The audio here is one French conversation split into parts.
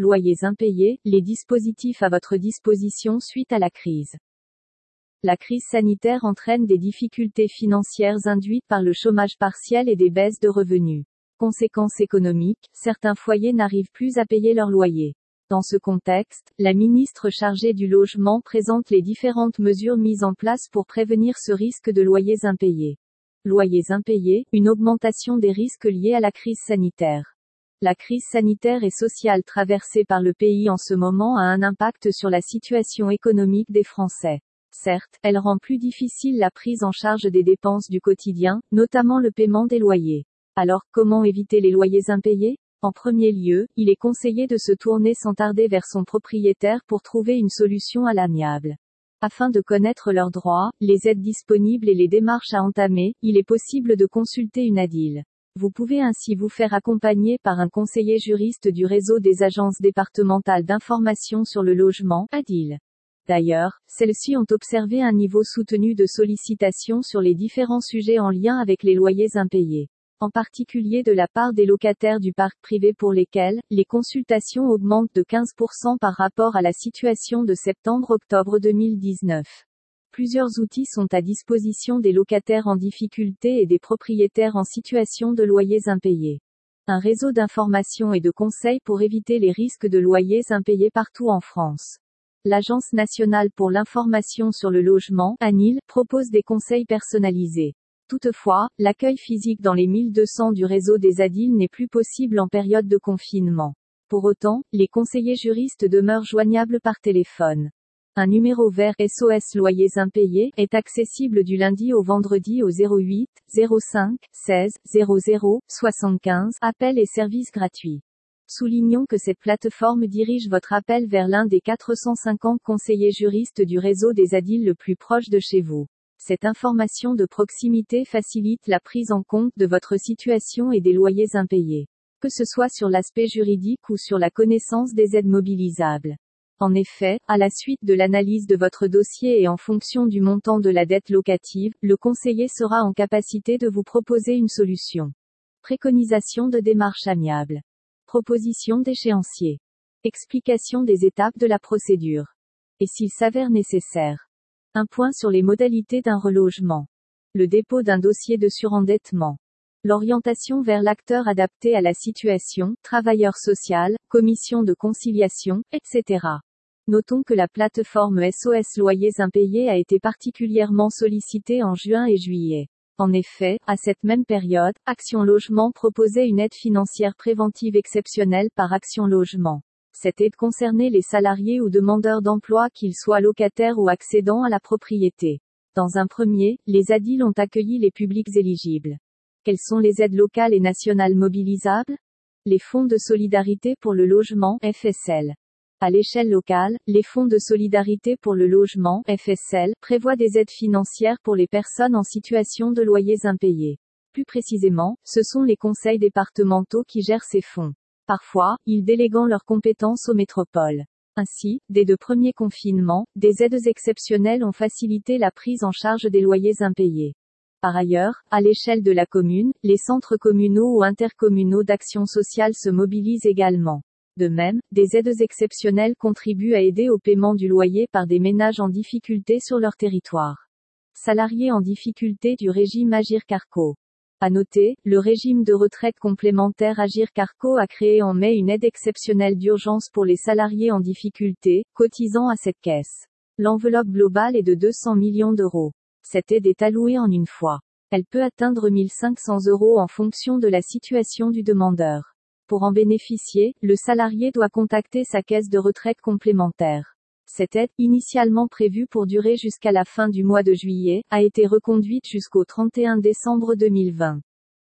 Loyers impayés, les dispositifs à votre disposition suite à la crise. La crise sanitaire entraîne des difficultés financières induites par le chômage partiel et des baisses de revenus. Conséquences économiques, certains foyers n'arrivent plus à payer leur loyer. Dans ce contexte, la ministre chargée du logement présente les différentes mesures mises en place pour prévenir ce risque de loyers impayés. Loyers impayés, une augmentation des risques liés à la crise sanitaire. La crise sanitaire et sociale traversée par le pays en ce moment a un impact sur la situation économique des Français. Certes, elle rend plus difficile la prise en charge des dépenses du quotidien, notamment le paiement des loyers. Alors, comment éviter les loyers impayés? En premier lieu, il est conseillé de se tourner sans tarder vers son propriétaire pour trouver une solution à l'amiable. Afin de connaître leurs droits, les aides disponibles et les démarches à entamer, il est possible de consulter une ADIL. Vous pouvez ainsi vous faire accompagner par un conseiller juriste du réseau des agences départementales d'information sur le logement, ADIL. D'ailleurs, celles-ci ont observé un niveau soutenu de sollicitation sur les différents sujets en lien avec les loyers impayés. En particulier de la part des locataires du parc privé pour lesquels, les consultations augmentent de 15% par rapport à la situation de septembre-octobre 2019. Plusieurs outils sont à disposition des locataires en difficulté et des propriétaires en situation de loyers impayés. Un réseau d'information et de conseils pour éviter les risques de loyers impayés partout en France. L'Agence nationale pour l'information sur le logement, ANIL, propose des conseils personnalisés. Toutefois, l'accueil physique dans les 1200 du réseau des ADIL n'est plus possible en période de confinement. Pour autant, les conseillers juristes demeurent joignables par téléphone. Un numéro vert SOS loyers impayés est accessible du lundi au vendredi au 08 05 16 00 75 appel et services gratuits. Soulignons que cette plateforme dirige votre appel vers l'un des 450 conseillers juristes du réseau des ADIL le plus proche de chez vous. Cette information de proximité facilite la prise en compte de votre situation et des loyers impayés. Que ce soit sur l'aspect juridique ou sur la connaissance des aides mobilisables. En effet, à la suite de l'analyse de votre dossier et en fonction du montant de la dette locative, le conseiller sera en capacité de vous proposer une solution. Préconisation de démarche amiable. Proposition d'échéancier. Explication des étapes de la procédure. Et s'il s'avère nécessaire. Un point sur les modalités d'un relogement. Le dépôt d'un dossier de surendettement. L'orientation vers l'acteur adapté à la situation, travailleur social, commission de conciliation, etc. Notons que la plateforme SOS Loyers Impayés a été particulièrement sollicitée en juin et juillet. En effet, à cette même période, Action Logement proposait une aide financière préventive exceptionnelle par Action Logement. Cette aide concernait les salariés ou demandeurs d'emploi qu'ils soient locataires ou accédant à la propriété. Dans un premier, les ADIL ont accueilli les publics éligibles. Quelles sont les aides locales et nationales mobilisables? Les fonds de solidarité pour le logement, FSL. À l'échelle locale, les fonds de solidarité pour le logement, FSL, prévoient des aides financières pour les personnes en situation de loyers impayés. Plus précisément, ce sont les conseils départementaux qui gèrent ces fonds. Parfois, ils déléguant leurs compétences aux métropoles. Ainsi, dès de premiers confinements, des aides exceptionnelles ont facilité la prise en charge des loyers impayés. Par ailleurs, à l'échelle de la commune, les centres communaux ou intercommunaux d'action sociale se mobilisent également. De même, des aides exceptionnelles contribuent à aider au paiement du loyer par des ménages en difficulté sur leur territoire. Salariés en difficulté du régime Agir Carco. À noter, le régime de retraite complémentaire Agir Carco a créé en mai une aide exceptionnelle d'urgence pour les salariés en difficulté, cotisant à cette caisse. L'enveloppe globale est de 200 millions d'euros. Cette aide est allouée en une fois. Elle peut atteindre 1500 euros en fonction de la situation du demandeur. Pour en bénéficier, le salarié doit contacter sa caisse de retraite complémentaire. Cette aide, initialement prévue pour durer jusqu'à la fin du mois de juillet, a été reconduite jusqu'au 31 décembre 2020.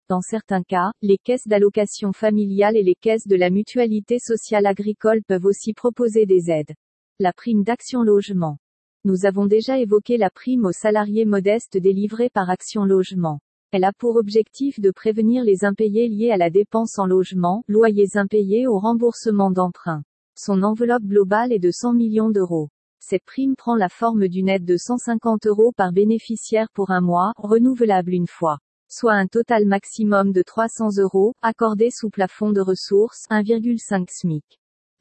Dans certains cas, les caisses d'allocation familiale et les caisses de la mutualité sociale agricole peuvent aussi proposer des aides. La prime d'action logement. Nous avons déjà évoqué la prime aux salariés modestes délivrée par Action Logement. Elle a pour objectif de prévenir les impayés liés à la dépense en logement, loyers impayés ou remboursement d'emprunts. Son enveloppe globale est de 100 millions d'euros. Cette prime prend la forme d'une aide de 150 euros par bénéficiaire pour un mois, renouvelable une fois. Soit un total maximum de 300 euros, accordé sous plafond de ressources, 1,5 SMIC.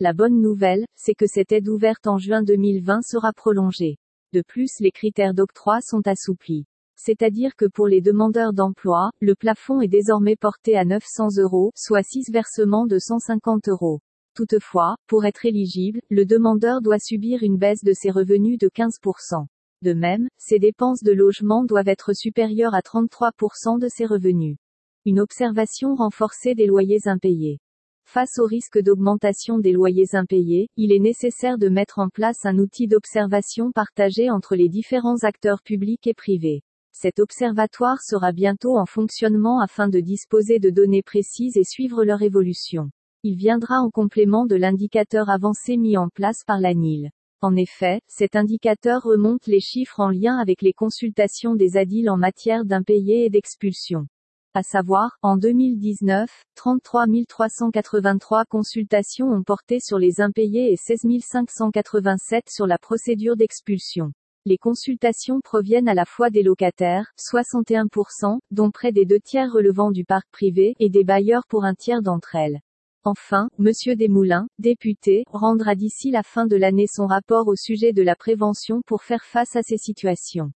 La bonne nouvelle, c'est que cette aide ouverte en juin 2020 sera prolongée. De plus, les critères d'octroi sont assouplis. C'est-à-dire que pour les demandeurs d'emploi, le plafond est désormais porté à 900 euros, soit 6 versements de 150 euros. Toutefois, pour être éligible, le demandeur doit subir une baisse de ses revenus de 15%. De même, ses dépenses de logement doivent être supérieures à 33% de ses revenus. Une observation renforcée des loyers impayés. Face au risque d'augmentation des loyers impayés, il est nécessaire de mettre en place un outil d'observation partagé entre les différents acteurs publics et privés. Cet observatoire sera bientôt en fonctionnement afin de disposer de données précises et suivre leur évolution. Il viendra en complément de l'indicateur avancé mis en place par l'ANIL. En effet, cet indicateur remonte les chiffres en lien avec les consultations des ADIL en matière d'impayés et d'expulsion à savoir, en 2019, 33 383 consultations ont porté sur les impayés et 16 587 sur la procédure d'expulsion. Les consultations proviennent à la fois des locataires, 61%, dont près des deux tiers relevant du parc privé, et des bailleurs pour un tiers d'entre elles. Enfin, Monsieur Desmoulins, député, rendra d'ici la fin de l'année son rapport au sujet de la prévention pour faire face à ces situations.